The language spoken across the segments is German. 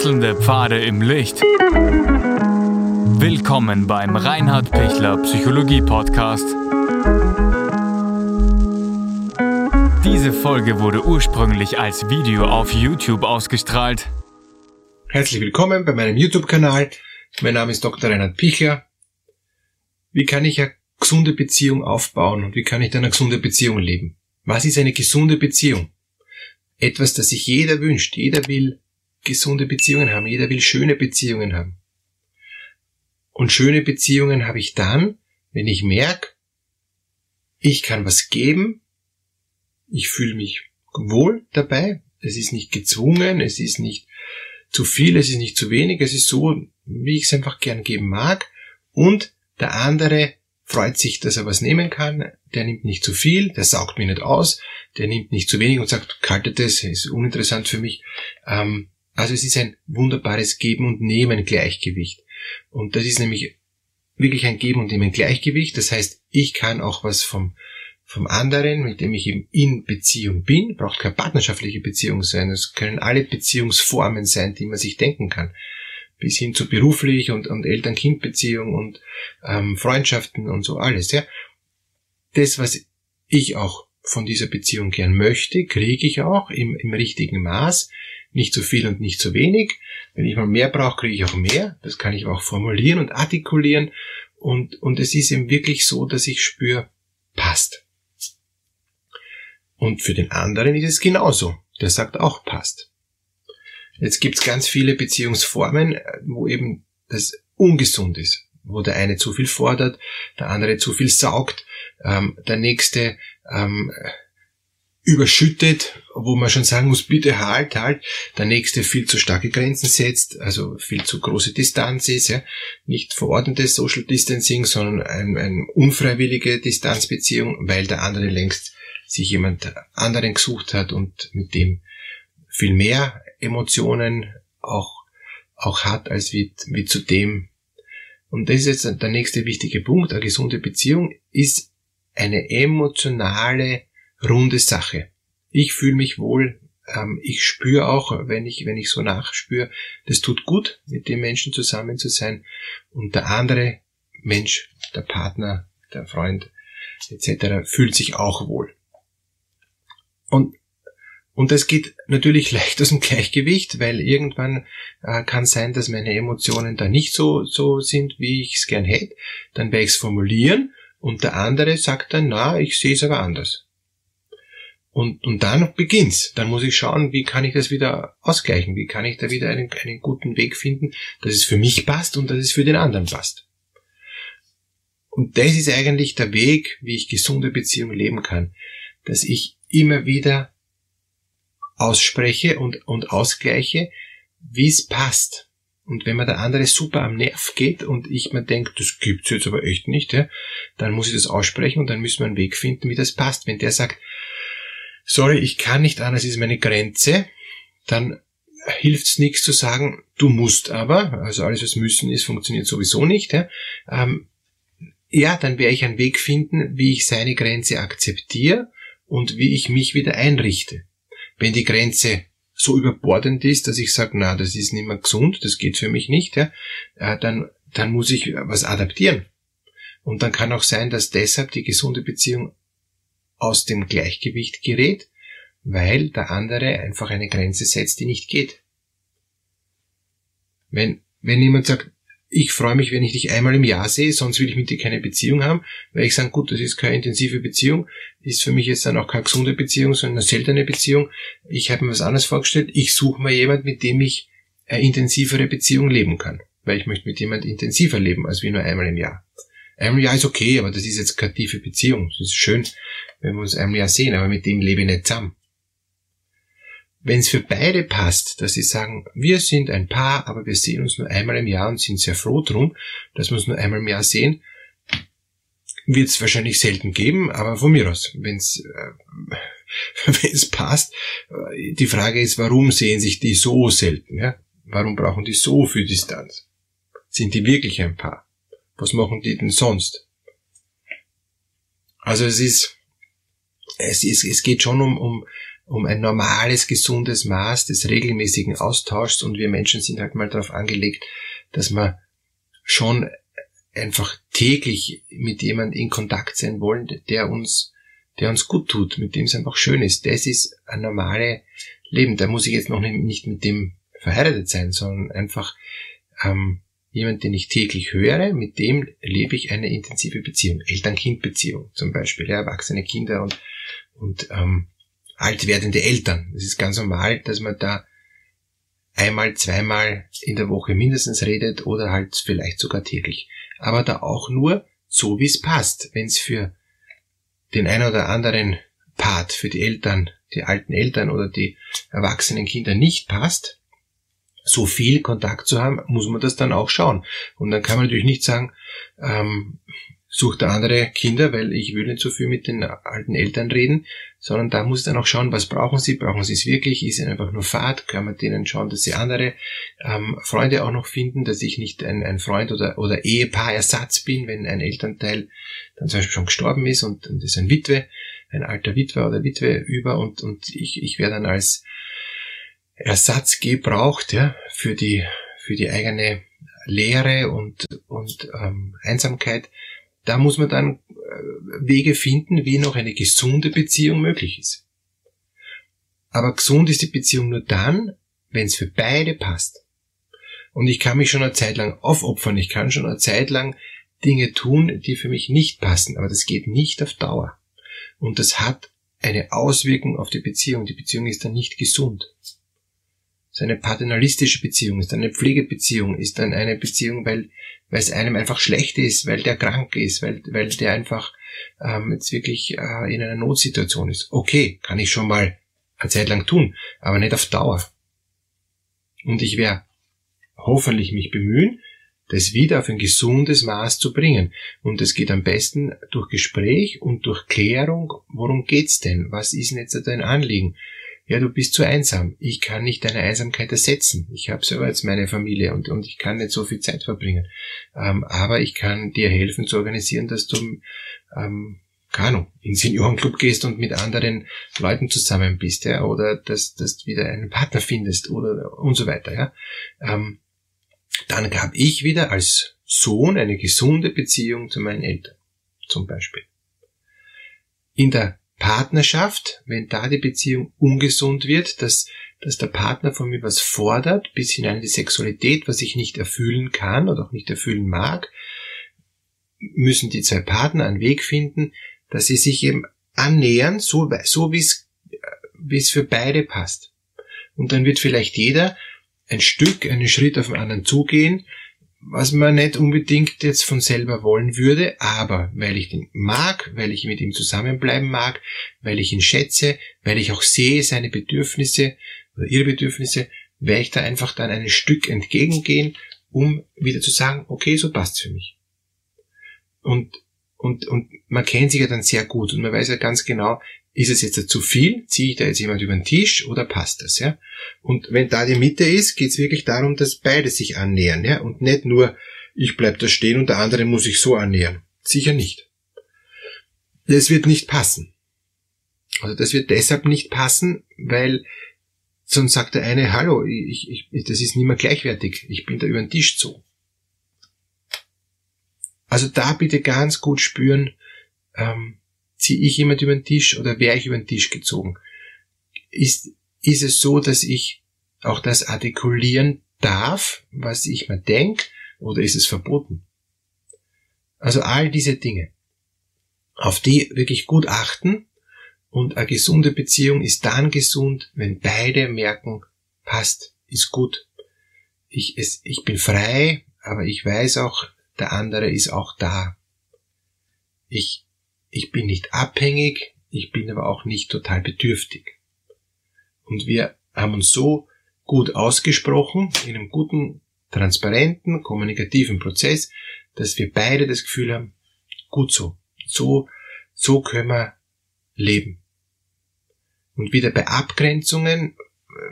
Wechselnde Pfade im Licht. Willkommen beim Reinhard Pichler Psychologie Podcast. Diese Folge wurde ursprünglich als Video auf YouTube ausgestrahlt. Herzlich willkommen bei meinem YouTube-Kanal. Mein Name ist Dr. Reinhard Pichler. Wie kann ich eine gesunde Beziehung aufbauen und wie kann ich dann eine gesunde Beziehung leben? Was ist eine gesunde Beziehung? Etwas, das sich jeder wünscht. Jeder will gesunde Beziehungen haben. Jeder will schöne Beziehungen haben. Und schöne Beziehungen habe ich dann, wenn ich merke, ich kann was geben, ich fühle mich wohl dabei, es ist nicht gezwungen, es ist nicht zu viel, es ist nicht zu wenig, es ist so, wie ich es einfach gern geben mag und der andere freut sich, dass er was nehmen kann, der nimmt nicht zu viel, der saugt mich nicht aus, der nimmt nicht zu wenig und sagt, kaltet das, ist uninteressant für mich. Ähm, also es ist ein wunderbares Geben und Nehmen Gleichgewicht. Und das ist nämlich wirklich ein Geben und Nehmen Gleichgewicht. Das heißt, ich kann auch was vom, vom anderen, mit dem ich eben in Beziehung bin, braucht keine partnerschaftliche Beziehung sein. Es können alle Beziehungsformen sein, die man sich denken kann bis hin zu beruflich und, und Eltern-Kind-Beziehung und ähm, Freundschaften und so alles. Ja, das, was ich auch von dieser Beziehung gern möchte, kriege ich auch im, im richtigen Maß. Nicht zu viel und nicht zu wenig. Wenn ich mal mehr brauche, kriege ich auch mehr. Das kann ich auch formulieren und artikulieren. Und, und es ist eben wirklich so, dass ich spüre, passt. Und für den anderen ist es genauso. Der sagt auch passt. Jetzt gibt's ganz viele Beziehungsformen, äh, wo eben das ungesund ist, wo der eine zu viel fordert, der andere zu viel saugt, ähm, der nächste ähm, überschüttet, wo man schon sagen muss, bitte halt, halt, der nächste viel zu starke Grenzen setzt, also viel zu große Distanz ist, ja, nicht verordnetes Social Distancing, sondern eine ein unfreiwillige Distanzbeziehung, weil der andere längst sich jemand anderen gesucht hat und mit dem viel mehr Emotionen auch, auch hat, als wie, wie zu dem. Und das ist jetzt der nächste wichtige Punkt. Eine gesunde Beziehung ist eine emotionale, runde Sache. Ich fühle mich wohl, ähm, ich spüre auch, wenn ich, wenn ich so nachspüre, das tut gut, mit dem Menschen zusammen zu sein. Und der andere Mensch, der Partner, der Freund etc. fühlt sich auch wohl. Und und das geht natürlich leicht aus dem Gleichgewicht, weil irgendwann äh, kann sein, dass meine Emotionen da nicht so, so sind, wie ich es gern hätte. Dann werde ich es formulieren und der andere sagt dann, na, ich sehe es aber anders. Und, und dann beginnt's. Dann muss ich schauen, wie kann ich das wieder ausgleichen? Wie kann ich da wieder einen, einen guten Weg finden, dass es für mich passt und dass es für den anderen passt? Und das ist eigentlich der Weg, wie ich gesunde Beziehungen leben kann. Dass ich immer wieder ausspreche und, und ausgleiche, wie es passt. Und wenn mir der andere super am Nerv geht und ich mir denke, das gibt's jetzt aber echt nicht, ja, dann muss ich das aussprechen und dann müssen wir einen Weg finden, wie das passt. Wenn der sagt, sorry, ich kann nicht anders, ist meine Grenze, dann hilft's nichts zu sagen, du musst aber, also alles was müssen ist, funktioniert sowieso nicht. Ja, ähm, ja dann werde ich einen Weg finden, wie ich seine Grenze akzeptiere und wie ich mich wieder einrichte. Wenn die Grenze so überbordend ist, dass ich sage, na, das ist nicht mehr gesund, das geht für mich nicht, ja, äh, dann, dann muss ich was adaptieren. Und dann kann auch sein, dass deshalb die gesunde Beziehung aus dem Gleichgewicht gerät, weil der andere einfach eine Grenze setzt, die nicht geht. Wenn, wenn jemand sagt, ich freue mich, wenn ich dich einmal im Jahr sehe, sonst will ich mit dir keine Beziehung haben, weil ich sage, gut, das ist keine intensive Beziehung, ist für mich jetzt dann auch keine gesunde Beziehung, sondern eine seltene Beziehung. Ich habe mir was anderes vorgestellt. Ich suche mir jemand, mit dem ich eine intensivere Beziehung leben kann. Weil ich möchte mit jemand intensiver leben, als wie nur einmal im Jahr. Jahr ist okay, aber das ist jetzt keine tiefe Beziehung. Es ist schön, wenn wir uns Jahr sehen, aber mit dem lebe ich nicht zusammen wenn es für beide passt, dass sie sagen, wir sind ein Paar, aber wir sehen uns nur einmal im Jahr und sind sehr froh drum, dass wir uns nur einmal im Jahr sehen, wird es wahrscheinlich selten geben, aber von mir aus, wenn es äh, passt. Äh, die Frage ist, warum sehen sich die so selten? Ja? Warum brauchen die so viel Distanz? Sind die wirklich ein Paar? Was machen die denn sonst? Also es ist, es ist, es geht schon um, um um ein normales, gesundes Maß des regelmäßigen Austauschs und wir Menschen sind halt mal darauf angelegt, dass wir schon einfach täglich mit jemandem in Kontakt sein wollen, der uns, der uns gut tut, mit dem es einfach schön ist. Das ist ein normales Leben. Da muss ich jetzt noch nicht mit dem verheiratet sein, sondern einfach ähm, jemand, den ich täglich höre, mit dem lebe ich eine intensive Beziehung. Eltern-Kind-Beziehung zum Beispiel, ja, erwachsene Kinder und, und ähm, alt werdende Eltern. Es ist ganz normal, dass man da einmal, zweimal in der Woche mindestens redet oder halt vielleicht sogar täglich. Aber da auch nur so, wie es passt. Wenn es für den einen oder anderen Part, für die Eltern, die alten Eltern oder die erwachsenen Kinder nicht passt, so viel Kontakt zu haben, muss man das dann auch schauen. Und dann kann man natürlich nicht sagen, ähm, sucht der andere Kinder, weil ich will nicht so viel mit den alten Eltern reden, sondern da muss dann auch schauen, was brauchen sie, brauchen sie es wirklich, ist es einfach nur Fahrt, kann man denen schauen, dass sie andere ähm, Freunde auch noch finden, dass ich nicht ein, ein Freund oder, oder Ehepaar-Ersatz bin, wenn ein Elternteil dann zum Beispiel schon gestorben ist und, und ist ein Witwe, ein alter Witwer oder Witwe über und, und ich, ich werde dann als Ersatz gebraucht, ja, für die, für die eigene Lehre und, und ähm, Einsamkeit da muss man dann äh, Wege finden, wie noch eine gesunde Beziehung möglich ist. Aber gesund ist die Beziehung nur dann, wenn es für beide passt. Und ich kann mich schon eine Zeit lang aufopfern, ich kann schon eine Zeit lang Dinge tun, die für mich nicht passen, aber das geht nicht auf Dauer. Und das hat eine Auswirkung auf die Beziehung. Die Beziehung ist dann nicht gesund. Ist eine paternalistische Beziehung, ist eine Pflegebeziehung, ist dann eine Beziehung, weil weil es einem einfach schlecht ist, weil der krank ist, weil, weil der einfach ähm, jetzt wirklich äh, in einer Notsituation ist. Okay, kann ich schon mal eine Zeit lang tun, aber nicht auf Dauer. Und ich werde hoffentlich mich bemühen, das wieder auf ein gesundes Maß zu bringen. Und das geht am besten durch Gespräch und durch Klärung, worum geht's denn? Was ist denn jetzt dein Anliegen? Ja, du bist zu einsam. Ich kann nicht deine Einsamkeit ersetzen. Ich habe selber jetzt meine Familie und, und ich kann nicht so viel Zeit verbringen. Ähm, aber ich kann dir helfen zu organisieren, dass du, ähm, Ahnung, in Seniorenclub gehst und mit anderen Leuten zusammen bist, ja, oder dass, dass du wieder einen Partner findest oder und so weiter, ja. Ähm, dann habe ich wieder als Sohn eine gesunde Beziehung zu meinen Eltern, zum Beispiel. In der Partnerschaft, wenn da die Beziehung ungesund wird, dass, dass der Partner von mir was fordert, bis hinein in die Sexualität, was ich nicht erfüllen kann oder auch nicht erfüllen mag, müssen die zwei Partner einen Weg finden, dass sie sich eben annähern, so, so wie es, wie es für beide passt. Und dann wird vielleicht jeder ein Stück, einen Schritt auf den anderen zugehen, was man nicht unbedingt jetzt von selber wollen würde, aber weil ich den mag, weil ich mit ihm zusammenbleiben mag, weil ich ihn schätze, weil ich auch sehe seine Bedürfnisse oder ihre Bedürfnisse, werde ich da einfach dann ein Stück entgegengehen, um wieder zu sagen, okay, so passt's für mich. Und, und, und man kennt sich ja dann sehr gut und man weiß ja ganz genau, ist es jetzt zu viel? Ziehe ich da jetzt jemand über den Tisch oder passt das? Ja? Und wenn da die Mitte ist, geht es wirklich darum, dass beide sich annähern, ja, und nicht nur ich bleib da stehen und der andere muss sich so annähern. Sicher nicht. Das wird nicht passen. Also das wird deshalb nicht passen, weil sonst sagt der eine, hallo, ich, ich, das ist nicht mehr gleichwertig, ich bin da über den Tisch zu. Also da bitte ganz gut spüren, ähm, ziehe ich jemand über den Tisch oder wäre ich über den Tisch gezogen? Ist, ist es so, dass ich auch das artikulieren darf, was ich mir denke, oder ist es verboten? Also all diese Dinge, auf die wirklich gut achten und eine gesunde Beziehung ist dann gesund, wenn beide merken, passt, ist gut. Ich, es, ich bin frei, aber ich weiß auch, der andere ist auch da. Ich, ich bin nicht abhängig, ich bin aber auch nicht total bedürftig. Und wir haben uns so gut ausgesprochen, in einem guten, transparenten, kommunikativen Prozess, dass wir beide das Gefühl haben, gut so, so, so können wir leben. Und wieder bei Abgrenzungen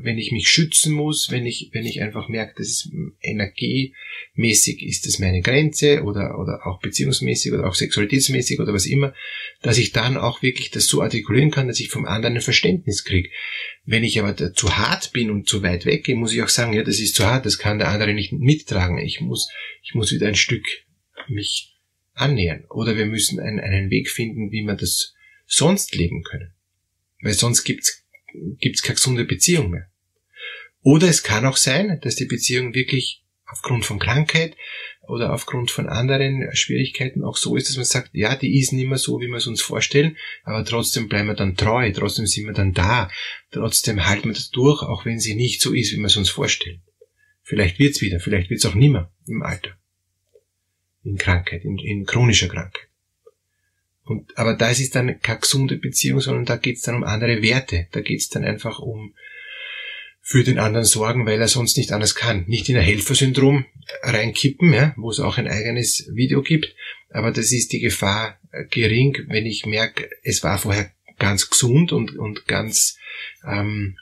wenn ich mich schützen muss, wenn ich, wenn ich einfach merke, dass es energiemäßig ist das meine Grenze oder, oder auch beziehungsmäßig oder auch sexualitätsmäßig oder was immer, dass ich dann auch wirklich das so artikulieren kann, dass ich vom anderen ein Verständnis kriege. Wenn ich aber zu hart bin und zu weit weggehe, muss ich auch sagen, ja, das ist zu hart, das kann der andere nicht mittragen. Ich muss, ich muss wieder ein Stück mich annähern. Oder wir müssen einen, einen Weg finden, wie wir das sonst leben können. Weil sonst gibt's gibt's keine gesunde Beziehung mehr. Oder es kann auch sein, dass die Beziehung wirklich aufgrund von Krankheit oder aufgrund von anderen Schwierigkeiten auch so ist, dass man sagt, ja, die ist nicht mehr so, wie wir es uns vorstellen, aber trotzdem bleiben wir dann treu, trotzdem sind wir dann da, trotzdem halten wir das durch, auch wenn sie nicht so ist, wie wir es uns vorstellen. Vielleicht wird's wieder, vielleicht wird's auch nimmer im Alter. In Krankheit, in, in chronischer Krankheit. Und, aber da ist dann keine gesunde Beziehung, sondern da geht es dann um andere Werte. Da geht es dann einfach um für den anderen sorgen, weil er sonst nicht anders kann. Nicht in ein Helfersyndrom reinkippen, ja, wo es auch ein eigenes Video gibt, aber das ist die Gefahr äh, gering, wenn ich merke, es war vorher ganz gesund und, und ganz ähm,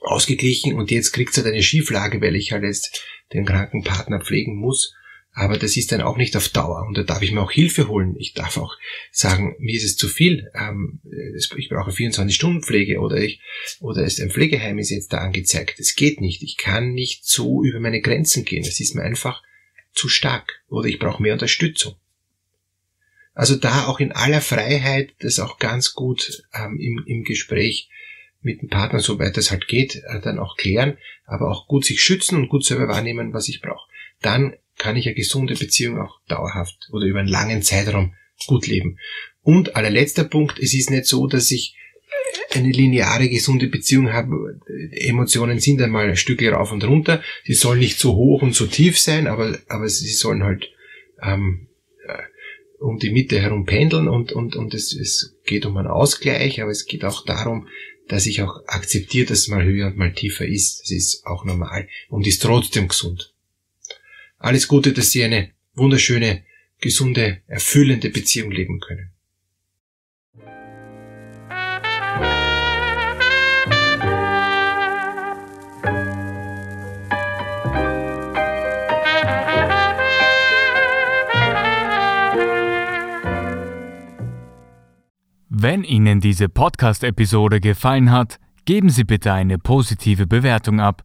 ausgeglichen und jetzt kriegt es halt eine Schieflage, weil ich halt jetzt den kranken Partner pflegen muss aber das ist dann auch nicht auf Dauer und da darf ich mir auch Hilfe holen. Ich darf auch sagen, mir ist es zu viel, ähm, ich brauche 24-Stunden-Pflege oder ich, oder ist ein Pflegeheim ist jetzt da angezeigt. Es geht nicht. Ich kann nicht so über meine Grenzen gehen. Es ist mir einfach zu stark oder ich brauche mehr Unterstützung. Also da auch in aller Freiheit das auch ganz gut ähm, im, im Gespräch mit dem Partner, soweit es halt geht, äh, dann auch klären, aber auch gut sich schützen und gut selber wahrnehmen, was ich brauche. Dann kann ich eine gesunde Beziehung auch dauerhaft oder über einen langen Zeitraum gut leben. Und allerletzter Punkt, es ist nicht so, dass ich eine lineare, gesunde Beziehung habe. Emotionen sind einmal ein Stück rauf und runter. Sie sollen nicht so hoch und so tief sein, aber, aber sie sollen halt ähm, äh, um die Mitte herum pendeln und, und, und es, es geht um einen Ausgleich, aber es geht auch darum, dass ich auch akzeptiere, dass es mal höher und mal tiefer ist. Das ist auch normal und ist trotzdem gesund. Alles Gute, dass Sie eine wunderschöne, gesunde, erfüllende Beziehung leben können. Wenn Ihnen diese Podcast-Episode gefallen hat, geben Sie bitte eine positive Bewertung ab.